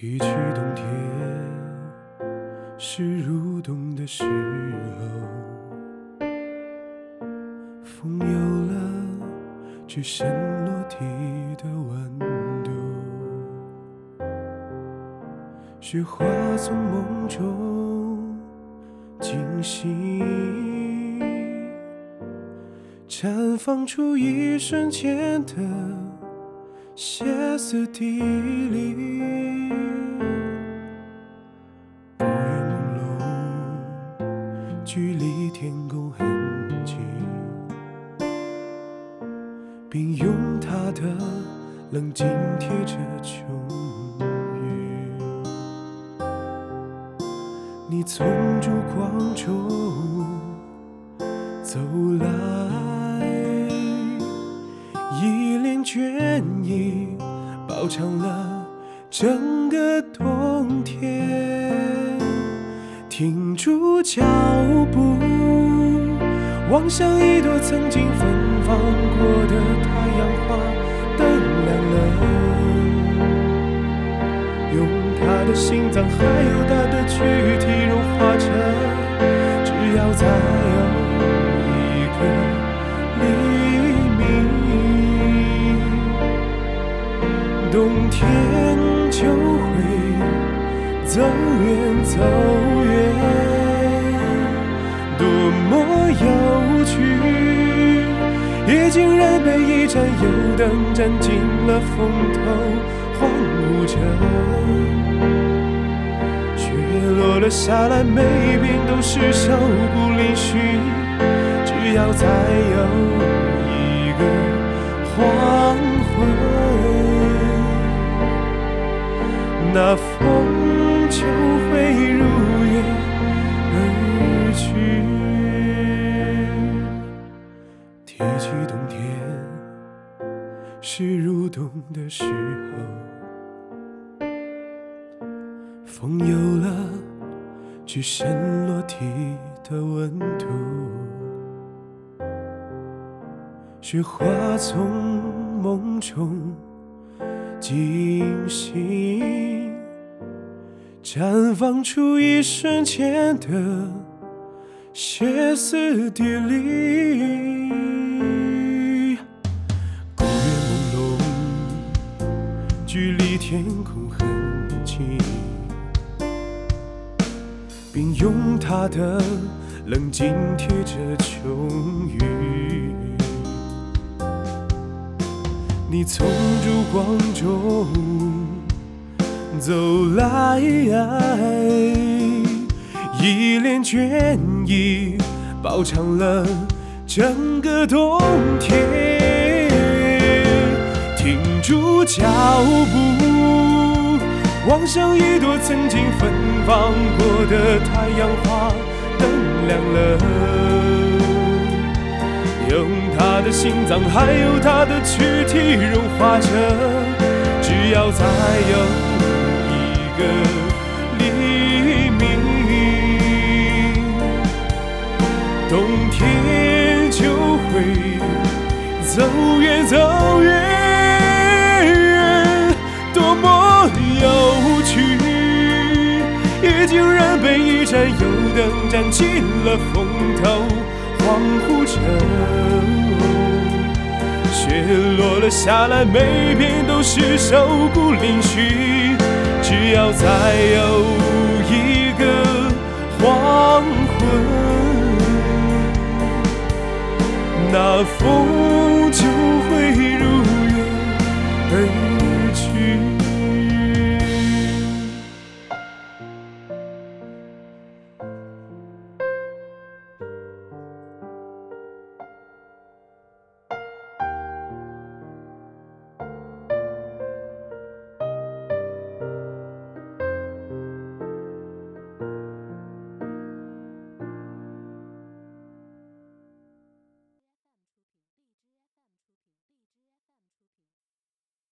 提起冬天，是入冬的时候，风有了只剩落地的温度，雪花从梦中惊醒，绽放出一瞬间的。歇斯底里，不愿朦胧，距离天空很近，并用他的冷静贴着秋雨。你从烛光中走来。整个冬天。停住脚步，望向一朵曾经芬芳过的太阳花，灯亮了，用他的心脏，还有他的躯体融化成，只要再有一个黎明。冬天就会走远走远，多么有趣！已经人被一盏油灯占尽了风头，荒芜着。雪落了下来，每一片都是瘦骨嶙峋。只要再有那风就会如约而去。提起冬天，是入冬的时候，风有了只剩落体的温度，雪花从梦中惊醒。绽放出一瞬间的歇斯底里，古月朦胧，距离天空很近，并用他的冷静贴着秋雨。你从烛光中。走来，一脸倦意，饱尝了整个冬天。停住脚步，望向一朵曾经芬芳过的太阳花，灯亮了，用他的心脏，还有他的躯体融化着，只要再有。个黎明，冬天就会走远走远，多么有趣！已经人被一盏油灯占尽了风头，恍惚着，雪落了下来，每片都是瘦骨嶙峋。只要再有一个黄昏，那风。